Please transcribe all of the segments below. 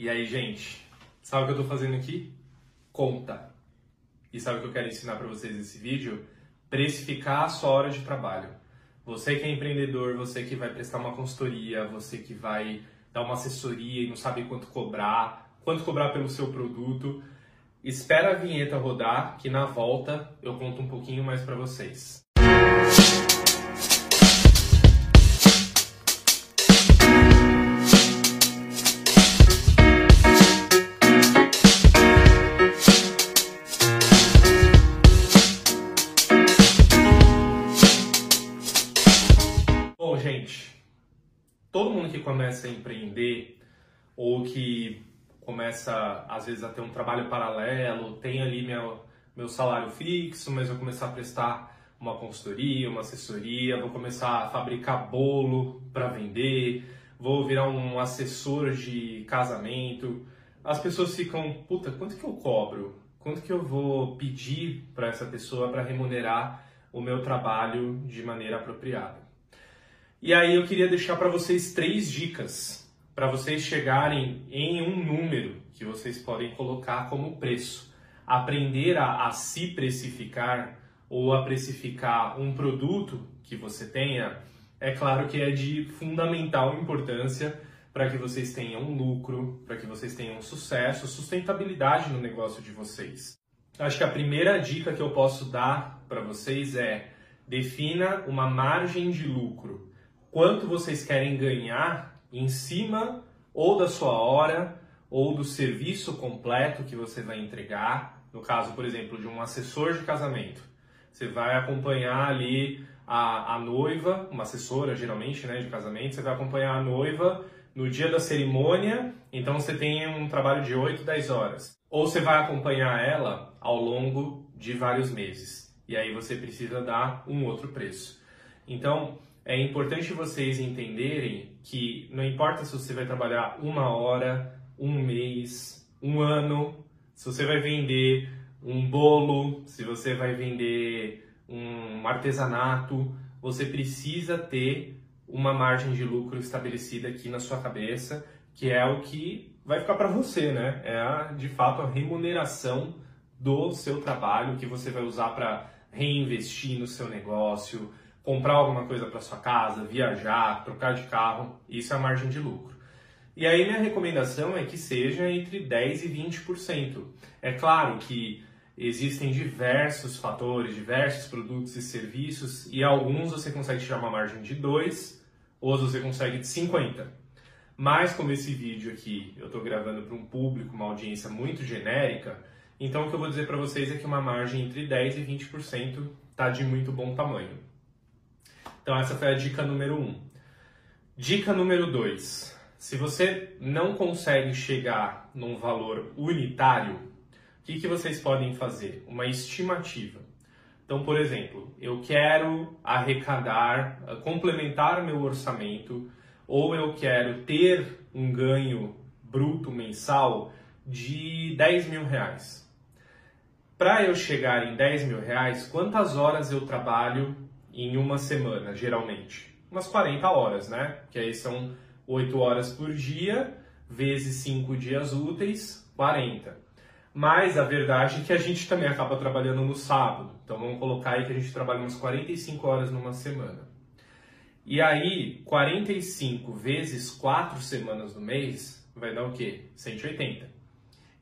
E aí, gente, sabe o que eu tô fazendo aqui? Conta. E sabe o que eu quero ensinar para vocês nesse vídeo? Precificar a sua hora de trabalho. Você que é empreendedor, você que vai prestar uma consultoria, você que vai dar uma assessoria e não sabe quanto cobrar, quanto cobrar pelo seu produto, espera a vinheta rodar que na volta eu conto um pouquinho mais para vocês. Todo mundo que começa a empreender ou que começa às vezes a ter um trabalho paralelo, tem ali meu, meu salário fixo, mas vou começar a prestar uma consultoria, uma assessoria, vou começar a fabricar bolo para vender, vou virar um assessor de casamento. As pessoas ficam, puta, quanto que eu cobro? Quanto que eu vou pedir para essa pessoa para remunerar o meu trabalho de maneira apropriada? E aí eu queria deixar para vocês três dicas para vocês chegarem em um número que vocês podem colocar como preço. Aprender a, a se precificar ou a precificar um produto que você tenha, é claro que é de fundamental importância para que vocês tenham lucro, para que vocês tenham sucesso, sustentabilidade no negócio de vocês. Acho que a primeira dica que eu posso dar para vocês é defina uma margem de lucro quanto vocês querem ganhar em cima ou da sua hora ou do serviço completo que você vai entregar. No caso, por exemplo, de um assessor de casamento. Você vai acompanhar ali a, a noiva, uma assessora geralmente né, de casamento, você vai acompanhar a noiva no dia da cerimônia, então você tem um trabalho de 8, 10 horas. Ou você vai acompanhar ela ao longo de vários meses. E aí você precisa dar um outro preço. Então, é importante vocês entenderem que não importa se você vai trabalhar uma hora, um mês, um ano, se você vai vender um bolo, se você vai vender um artesanato, você precisa ter uma margem de lucro estabelecida aqui na sua cabeça, que é o que vai ficar para você, né? É a, de fato a remuneração do seu trabalho que você vai usar para reinvestir no seu negócio, comprar alguma coisa para sua casa, viajar, trocar de carro, isso é a margem de lucro. E aí minha recomendação é que seja entre 10 e 20%. É claro que existem diversos fatores, diversos produtos e serviços e alguns você consegue tirar uma margem de 2, outros você consegue de 50. Mas como esse vídeo aqui eu estou gravando para um público, uma audiência muito genérica, então o que eu vou dizer para vocês é que uma margem entre 10 e 20% está de muito bom tamanho. Então essa foi a dica número um. Dica número dois: se você não consegue chegar num valor unitário, o que, que vocês podem fazer? Uma estimativa. Então, por exemplo, eu quero arrecadar, eh, complementar meu orçamento, ou eu quero ter um ganho bruto mensal de 10 mil reais. Para eu chegar em 10 mil reais, quantas horas eu trabalho em uma semana, geralmente? Umas 40 horas, né? Que aí são 8 horas por dia, vezes 5 dias úteis, 40. Mas a verdade é que a gente também acaba trabalhando no sábado. Então vamos colocar aí que a gente trabalha umas 45 horas numa semana. E aí, 45 vezes 4 semanas no mês vai dar o quê? 180.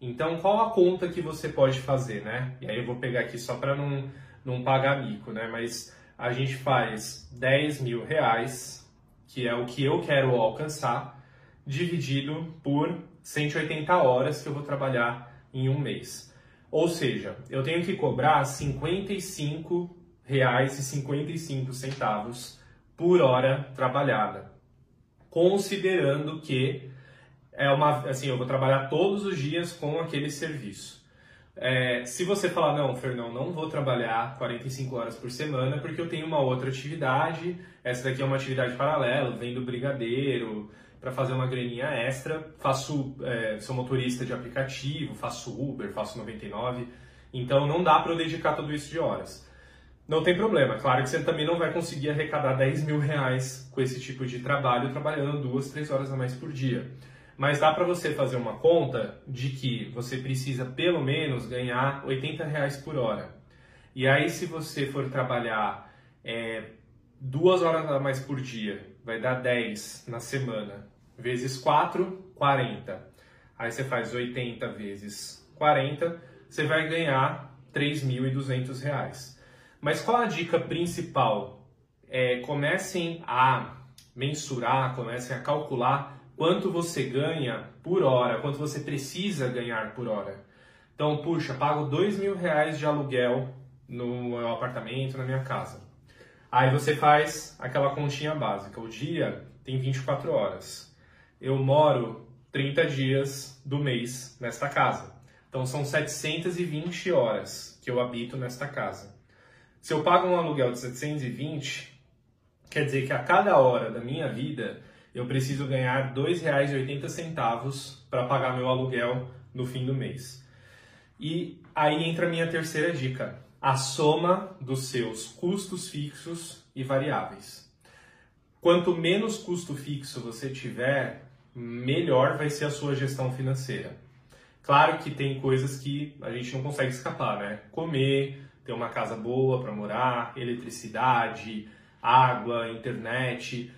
Então, qual a conta que você pode fazer, né? E aí eu vou pegar aqui só para não, não pagar mico, né? Mas a gente faz 10 mil reais, que é o que eu quero alcançar, dividido por 180 horas que eu vou trabalhar em um mês. Ou seja, eu tenho que cobrar R$ 55,55 por hora trabalhada, considerando que é uma assim, eu vou trabalhar todos os dias com aquele serviço. É, se você falar, não, Fernão, não vou trabalhar 45 horas por semana porque eu tenho uma outra atividade, essa daqui é uma atividade paralela, vendo brigadeiro para fazer uma graninha extra, faço, é, sou motorista de aplicativo, faço Uber, faço 99, então não dá para eu dedicar tudo isso de horas. Não tem problema, claro que você também não vai conseguir arrecadar 10 mil reais com esse tipo de trabalho trabalhando duas, três horas a mais por dia. Mas dá para você fazer uma conta de que você precisa pelo menos ganhar 80 reais por hora. E aí, se você for trabalhar é, duas horas a mais por dia, vai dar 10 na semana, vezes 4, 40. Aí você faz 80 vezes 40, você vai ganhar 3.200 reais. Mas qual a dica principal? É, comecem a mensurar, comecem a calcular quanto você ganha por hora, quanto você precisa ganhar por hora. Então, puxa, pago dois mil reais de aluguel no meu apartamento, na minha casa. Aí você faz aquela continha básica. O dia tem 24 horas. Eu moro 30 dias do mês nesta casa. Então são 720 horas que eu habito nesta casa. Se eu pago um aluguel de 720, Quer dizer que a cada hora da minha vida eu preciso ganhar R$ 2,80 para pagar meu aluguel no fim do mês. E aí entra a minha terceira dica: a soma dos seus custos fixos e variáveis. Quanto menos custo fixo você tiver, melhor vai ser a sua gestão financeira. Claro que tem coisas que a gente não consegue escapar, né? Comer, ter uma casa boa para morar, eletricidade, água, internet.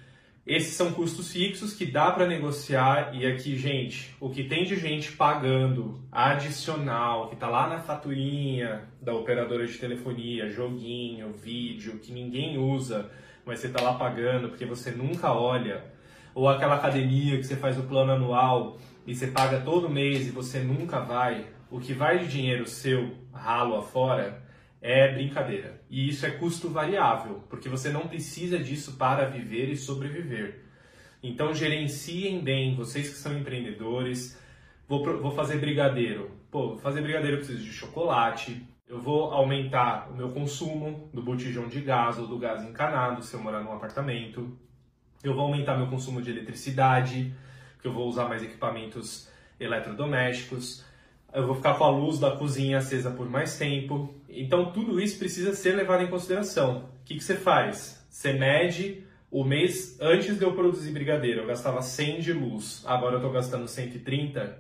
Esses são custos fixos que dá para negociar e aqui, gente, o que tem de gente pagando adicional, que está lá na faturinha da operadora de telefonia, joguinho, vídeo, que ninguém usa, mas você está lá pagando porque você nunca olha, ou aquela academia que você faz o plano anual e você paga todo mês e você nunca vai, o que vai de dinheiro seu ralo afora, é brincadeira. E isso é custo variável, porque você não precisa disso para viver e sobreviver. Então gerenciem bem, vocês que são empreendedores. Vou, vou fazer brigadeiro. Pô, fazer brigadeiro eu preciso de chocolate. Eu vou aumentar o meu consumo do botijão de gás ou do gás encanado, se eu morar num apartamento. Eu vou aumentar meu consumo de eletricidade, que eu vou usar mais equipamentos eletrodomésticos eu vou ficar com a luz da cozinha acesa por mais tempo. Então, tudo isso precisa ser levado em consideração. O que, que você faz? Você mede o mês antes de eu produzir brigadeiro, eu gastava 100 de luz, agora eu estou gastando 130.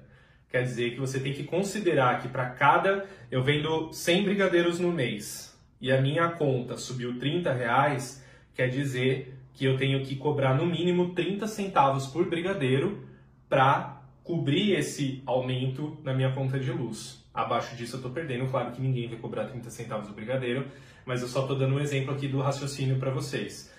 Quer dizer que você tem que considerar que para cada. Eu vendo 100 brigadeiros no mês e a minha conta subiu 30 reais, quer dizer que eu tenho que cobrar no mínimo 30 centavos por brigadeiro para cobrir esse aumento na minha conta de luz. Abaixo disso eu estou perdendo, claro que ninguém vai cobrar 30 centavos do brigadeiro, mas eu só estou dando um exemplo aqui do raciocínio para vocês.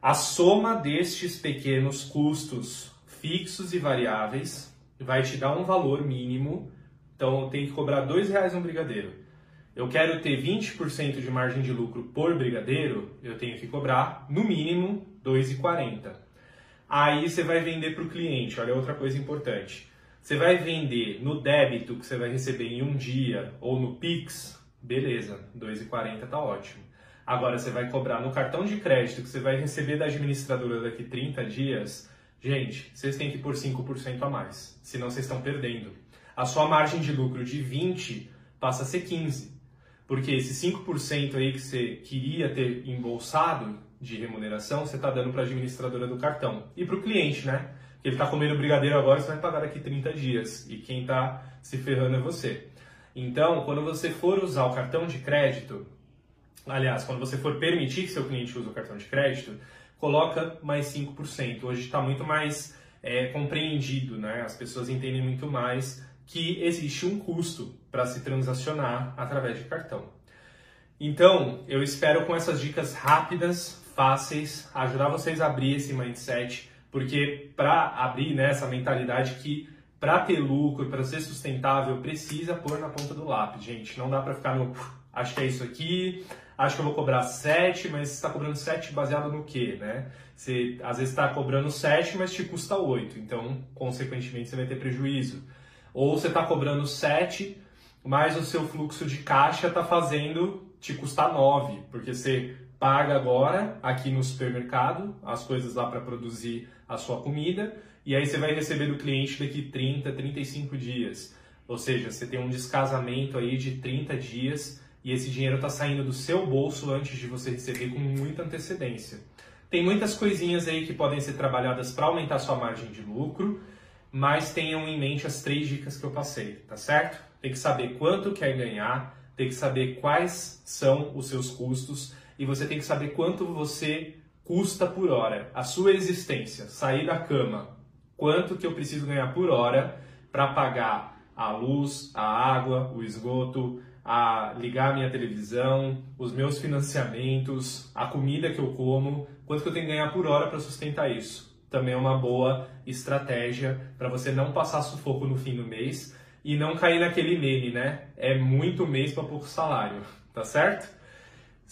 A soma destes pequenos custos fixos e variáveis vai te dar um valor mínimo, então eu tenho que cobrar R$ reais um brigadeiro. Eu quero ter 20% de margem de lucro por brigadeiro, eu tenho que cobrar no mínimo R$ 2,40. Aí você vai vender para o cliente, olha outra coisa importante. Você vai vender no débito que você vai receber em um dia ou no Pix, beleza, 2,40 tá ótimo. Agora você vai cobrar no cartão de crédito que você vai receber da administradora daqui 30 dias, gente, vocês têm que pôr 5% a mais, senão vocês estão perdendo. A sua margem de lucro de 20 passa a ser 15. Porque esse 5% aí que você queria ter embolsado de remuneração, você está dando para a administradora do cartão. E para o cliente, né? Que ele está comendo brigadeiro agora, você vai pagar daqui 30 dias. E quem está se ferrando é você. Então, quando você for usar o cartão de crédito, aliás, quando você for permitir que seu cliente use o cartão de crédito, coloca mais 5%. Hoje está muito mais é, compreendido, né? As pessoas entendem muito mais que existe um custo para se transacionar através de cartão. Então, eu espero com essas dicas rápidas, fáceis, ajudar vocês a abrir esse mindset porque para abrir né, essa mentalidade que para ter lucro, para ser sustentável, precisa pôr na ponta do lápis, gente. Não dá para ficar no acho que é isso aqui, acho que eu vou cobrar 7, mas você está cobrando 7 baseado no quê, né? Você às vezes está cobrando 7, mas te custa 8, então, consequentemente, você vai ter prejuízo. Ou você está cobrando 7, mas o seu fluxo de caixa está fazendo te custar 9, porque você paga agora aqui no supermercado as coisas lá para produzir a sua comida e aí você vai receber do cliente daqui 30, 35 dias. Ou seja, você tem um descasamento aí de 30 dias e esse dinheiro está saindo do seu bolso antes de você receber com muita antecedência. Tem muitas coisinhas aí que podem ser trabalhadas para aumentar sua margem de lucro. mas tenham em mente as três dicas que eu passei, tá certo? Tem que saber quanto quer ganhar, tem que saber quais são os seus custos e você tem que saber quanto você custa por hora, a sua existência, sair da cama, quanto que eu preciso ganhar por hora para pagar a luz, a água, o esgoto, a ligar a minha televisão, os meus financiamentos, a comida que eu como, quanto que eu tenho que ganhar por hora para sustentar isso. Também é uma boa estratégia para você não passar sufoco no fim do mês e não cair naquele meme, né? É muito mês para pouco salário, tá certo?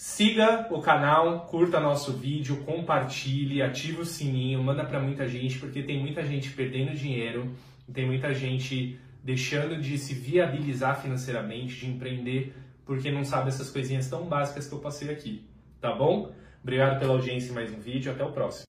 Siga o canal, curta nosso vídeo, compartilhe, ative o sininho, manda para muita gente, porque tem muita gente perdendo dinheiro, tem muita gente deixando de se viabilizar financeiramente, de empreender, porque não sabe essas coisinhas tão básicas que eu passei aqui, tá bom? Obrigado pela audiência em mais um vídeo, até o próximo.